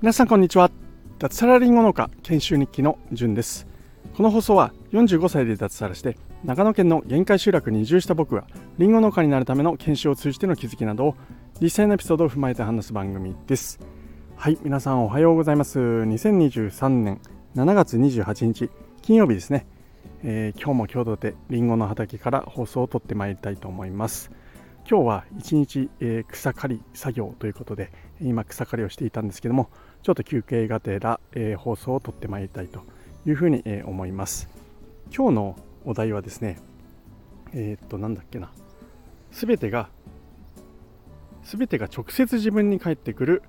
皆さんこんにちは。脱サラリンゴ農家研修日記のじゅんです。この放送は45歳で脱サラして長野県の限界集落に移住した僕がリンゴ農家になるための研修を通じての気づきなどを実際のエピソードを踏まえて話す番組です。はい皆さんおはようございます。2023年7月28日金曜日ですね、えー、今日も共同でリンゴの畑から放送を撮ってまいりたいと思います。今日は一日、えー、草刈り作業ということで今草刈りをしていたんですけどもちょっと休憩がてら、えー、放送を撮ってまいりたいというふうに、えー、思います。今日のお題はですねえ、っとなんだっけな。全てが全てが直接自分に返ってくる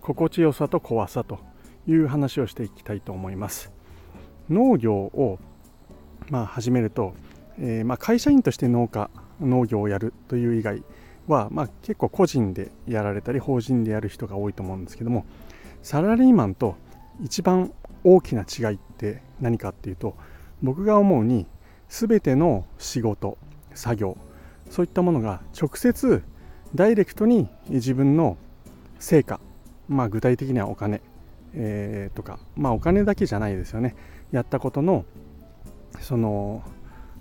心地よさと怖さという話をしていきたいと思います。農業を、まあ、始めると、え、まあ、会社員として農家農業をやるという以外は、まあ、結構個人でやられたり法人でやる人が多いと思うんですけどもサラリーマンと一番大きな違いって何かっていうと僕が思うに全ての仕事作業そういったものが直接ダイレクトに自分の成果、まあ、具体的にはお金、えー、とか、まあ、お金だけじゃないですよね。やったことのその、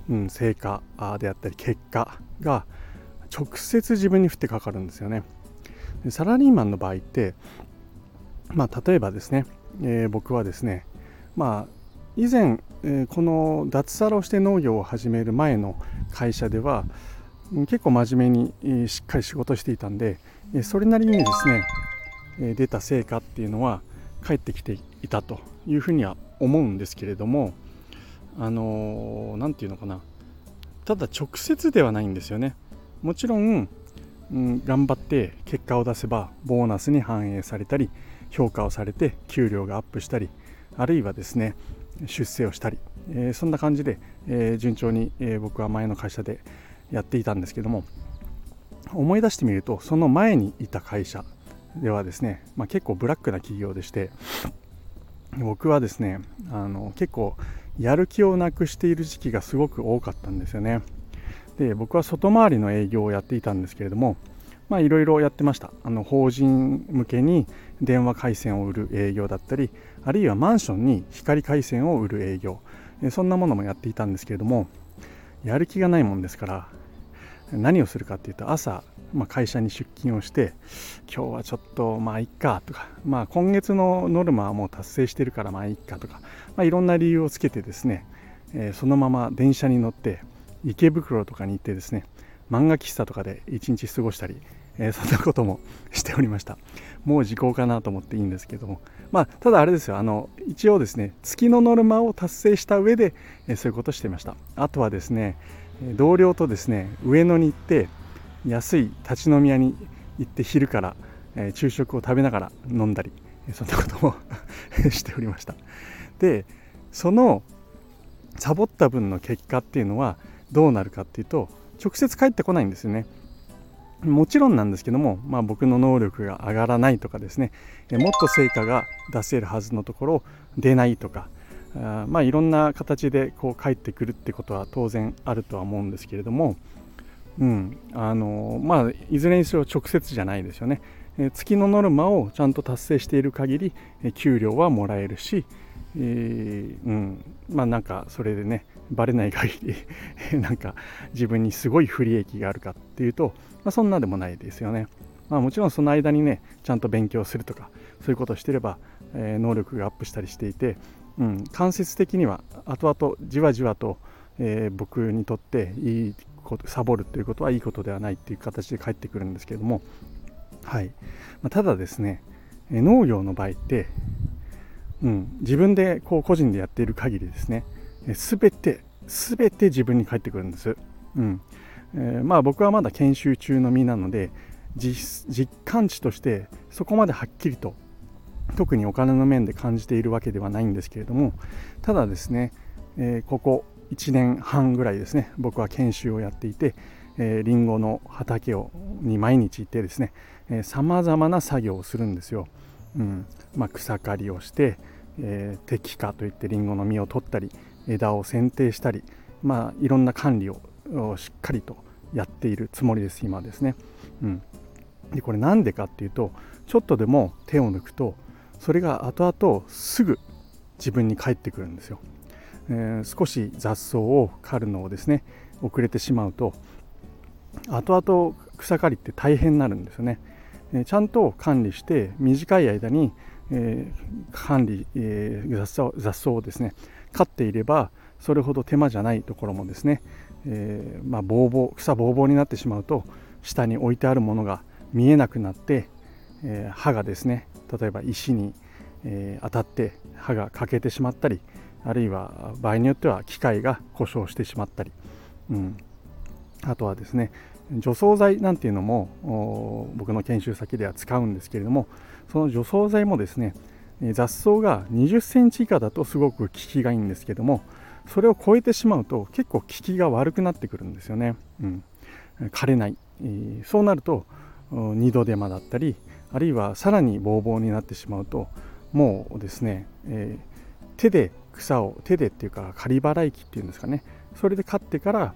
うん、成果であったり結果が直接自分に降ってかかるんですよね。サラリーマンの場合ってまあ例えばですね、えー、僕はですねまあ以前、えー、この脱サラをして農業を始める前の会社では結構真面目に、しっかり仕事していたんで、えそれなりにですね、え出た成果っていうのは返ってきていたというふうには思うんですけれどもあの何、て言うのかな。ただ直接ではないんですよね。もちろん、うん、頑張って結果を出せばボーナスに反映されたり評価をされて給料がアップしたりあるいはですね出世をしたり、えー、そんな感じで、えー、順調に、え、僕は前の会社でやっていたんですけども思い出してみるとその前にいた会社ではですね、まあ、結構ブラックな企業でして僕はですねあの結構やる気をなくしている時期がすごく多かったんですよね。で僕は外回りの営業をやっていたんですけれどもまあいろいろやってました。あの法人向けに電話回線を売る営業だったりあるいはマンションに光回線を売る営業。そんなものもやっていたんですけれどもやる気がないもんですから何をするかっていうと朝、まあ、会社に出勤をして今日はちょっとまあいっかとか、まあ、今月のノルマはもう達成してるからまあいっかとか、まあ、いろんな理由をつけてですね、えー、そのまま電車に乗って池袋とかに行ってですね漫画喫茶とかで一日過ごしたり、えー、そんなこともしておりました。もう時効かなと思っていいんですけども。まあただあれですよあの一応ですね月のノルマを達成した上で、えー、そういうことをしていました。あとはですね同僚とですね上野に行って安い立ち飲み屋に行って昼から、え、昼食を食べながら飲んだりそんなことも しておりましたでそのサボった分の結果っていうのはどうなるかっていうと直接返ってこないんですよね。もちろんなんですけども、まあ、僕の能力が上がらないとかですねもっと成果が出せるはずのところ出ないとかあまあいろんな形でこう返ってくるってことは当然あるとは思うんですけれども、うんあのまあ、いずれにしろ直接じゃないですよね、え月のノルマをちゃんと達成している限り、え給料はもらえるし、えー、うんまあなんかそれでねバレない限り なんか自分にすごい不利益があるかっていうと、まあ、そんなでもないですよね。まあ、もちろんその間にねちゃんと勉強するとかそういうことをしてれば、え、能力がアップしたりしていて、うん、間接的には後々じわじわと、えー、僕にとっていいことサボるということはいいことではないっていう形で返ってくるんですけども、はいまあ、ただですね農業の場合って、うん、自分でこう個人でやっている限りですね全て全て自分に返ってくるんです。うんえー、まあ僕はまだ研修中の身なので実感値としてそこまではっきりと特にお金の面で感じているわけではないんですけれどもただですね、えー、ここ1年半ぐらいですね僕は研修をやっていて、えー、リンゴの畑をに毎日行ってですねさまざまな作業をするんですよ。うんまあ、草刈りをして、えー、適化といってリンゴの実を取ったり枝を剪定したり、まあ、いろんな管理をしっかりとやってっているつもりです今ですね。うん、でこれなんでかっていうとちょっとでも手を抜くとそれが後々すぐ自分に返ってくるんですよ。えー、少し雑草を刈るのをですね遅れてしまうと後々草刈りって大変になるんですよね。えちゃんと管理して短い間に、えー、管理、えー、雑草雑草をですね刈っていればそれほど手間じゃないところもですね、えー、まあ、ボーボー草ぼうぼうになってしまうと下に置いてあるものが見えなくなって、え刃がですね例えば石に、え当たって刃が欠けてしまったりあるいは場合によっては機械が故障してしまったり、うん、あとはですね除草剤なんていうのも僕の研修先では使うんですけれどもその除草剤もですね雑草が20センチ以下だとすごく効きがいいんですけどもそれを超えてしまうと結構効きが悪くなってくるんですよね、うん、枯れない、そうなると二度手間だったりあるいはさらにボーボーになってしまうともうですね、えー、手で草を手でっていうか刈り払い機っていうんですかね。それで刈ってから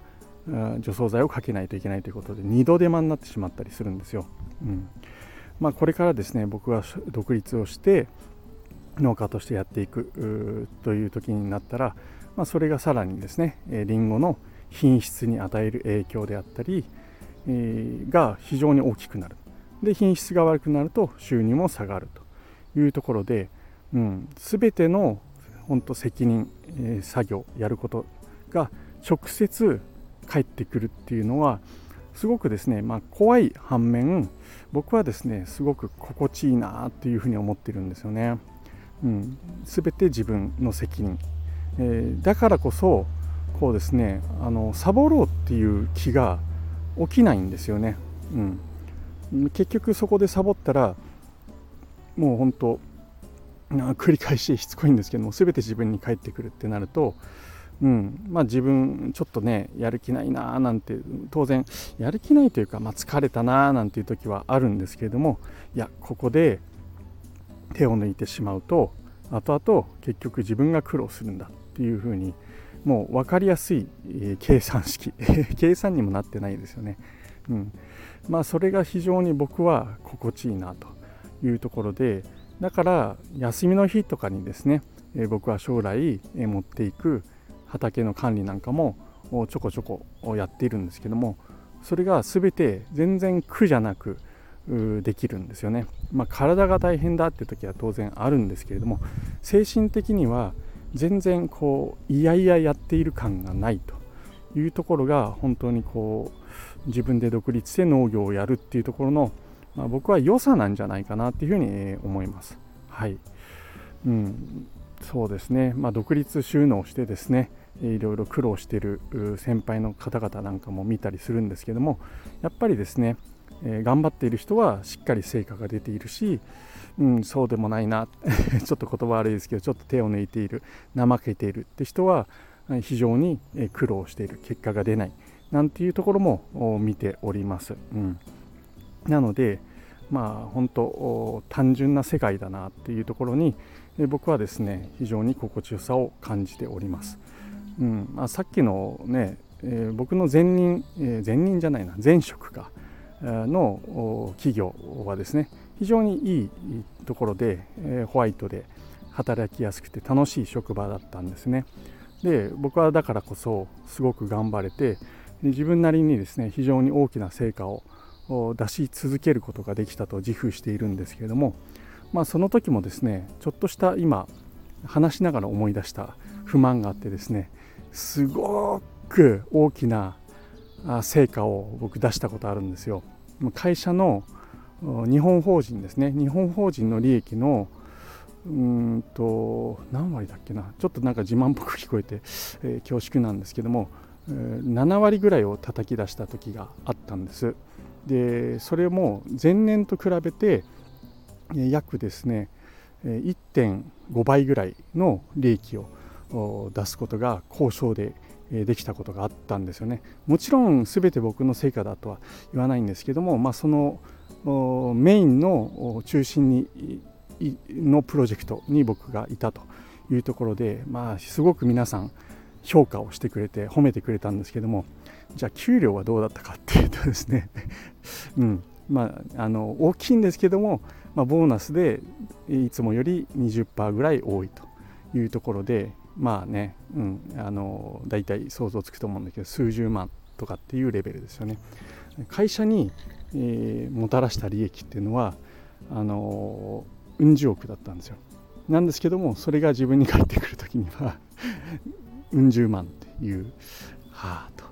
除草剤をかけないといけないということで二度手間になってしまったりするんですよ。うん。まあ、これからですね僕は独立をして農家としてやっていくという時になったら、まあ、それがさらにですねりんごの品質に与える影響であったり、えー、が非常に大きくなる。で品質が悪くなると収入も下がるというところで、うん、全ての本当責任、え、作業やることが直接返ってくるっていうのはすごくですね、まあ、怖い反面僕はですねすごく心地いいなっていうふうに思ってるんですよね。うん、全て自分の責任、えー、だからこそこうですねあのサボろうっていう気が起きないんですよね。うん、結局そこでサボったらもう本当繰り返ししつこいんですけども全て自分に返ってくるってなるとうんまあ、自分ちょっとねやる気ないなーなんて当然やる気ないというか、まあ、疲れたなーなんていう時はあるんですけれどもいやここで手を抜いてしまうと後々結局自分が苦労するんだっていうふうにもう分かりやすい、計算式 計算にもなってないですよね。うんまあ、それが非常に僕は心地いいなというところでだから休みの日とかにですね、え、僕は将来、え、持っていく畑の管理なんかもちょこちょこやっているんですけどもそれが全て全然苦じゃなくできるんですよね。まあ、体が大変だって時は当然あるんですけれども精神的には全然こういやいややっている感がないというところが本当にこう自分で独立して農業をやるっていうところの、まあ、僕は良さなんじゃないかなっていうふうに思います。はい、うん、そうですね、まあ、独立収納してですねいろいろ苦労している先輩の方々なんかも見たりするんですけどもやっぱりですね、えー、頑張っている人はしっかり成果が出ているし、うん、そうでもないな ちょっと言葉悪いですけどちょっと手を抜いている怠けているって人は非常に苦労している。結果が出ない。なんていうところも見ております。うん、なのでまあ本当単純な世界だなっていうところに僕はですね非常に心地よさを感じております。うんまあ、さっきのね、えー、僕の前任、えー、前任じゃないな前職かの企業はですね非常にいいところで、えー、ホワイトで働きやすくて楽しい職場だったんですねで僕はだからこそすごく頑張れて自分なりにですね非常に大きな成果を出し続けることができたと自負しているんですけれどもまあその時もですねちょっとした今話しながら思い出した不満があってですねすごく大きな成果を僕出したことあるんですよ。会社の日本法人ですね日本法人の利益のうんと何割だっけなちょっとなんか自慢っぽく聞こえて、えー、恐縮なんですけども、7割ぐらいを叩き出した時があったんですでそれも前年と比べて約ですね1.5倍ぐらいの利益を出すことが交渉でできたことがあったんですよね。もちろん全て僕の成果だとは言わないんですけども、まあ、そのメインの中心にのプロジェクトに僕がいたというところで、まあ、すごく皆さん評価をしてくれて褒めてくれたんですけどもじゃあ給料はどうだったかっていうとですね うんまあ、あの大きいんですけども、まあ、ボーナスでいつもより20%ぐらい多いというところでまあね、うん、あの大体想像つくと思うんだけど数十万とかっていうレベルですよね。会社に、えー、もたらした利益っていうのはあのうん十億だったんですよ。なんですけどもそれが自分に返ってくる時にはうん十万っていうはあと、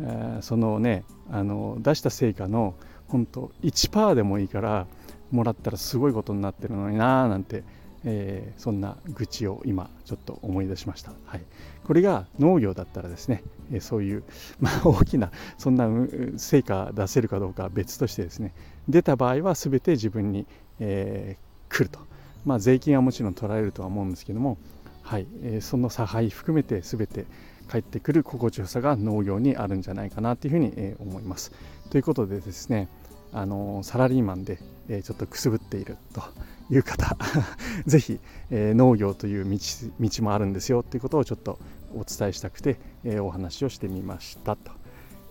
えー、そのねあの出した成果の本当1%でもいいからもらったらすごいことになってるのになーなんて、えー、そんな愚痴を今ちょっと思い出しました、はい、これが農業だったらですね、えー、そういう、まあ、大きなそんな成果出せるかどうかは別としてですね出た場合は全て自分に、えー、来ると、まあ、税金はもちろん取られるとは思うんですけども、はいえー、その差配含めて全て返ってくる心地よさが農業にあるんじゃないかなというふうに、え思います。ということでですねあのサラリーマンで、えちょっとくすぶっているという方 ぜひ、え農業という道道もあるんですよということをちょっとお伝えしたくて、えお話をしてみましたと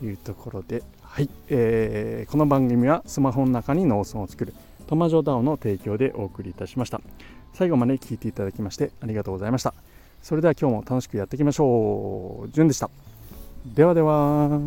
いうところで、はいえー、この番組はスマホの中に農村を作るトマジョダオの提供でお送りいたしました最後まで聞いていただきましてありがとうございましたそれでは今日も楽しくやっていきましょう。じゅんでした。ではでは。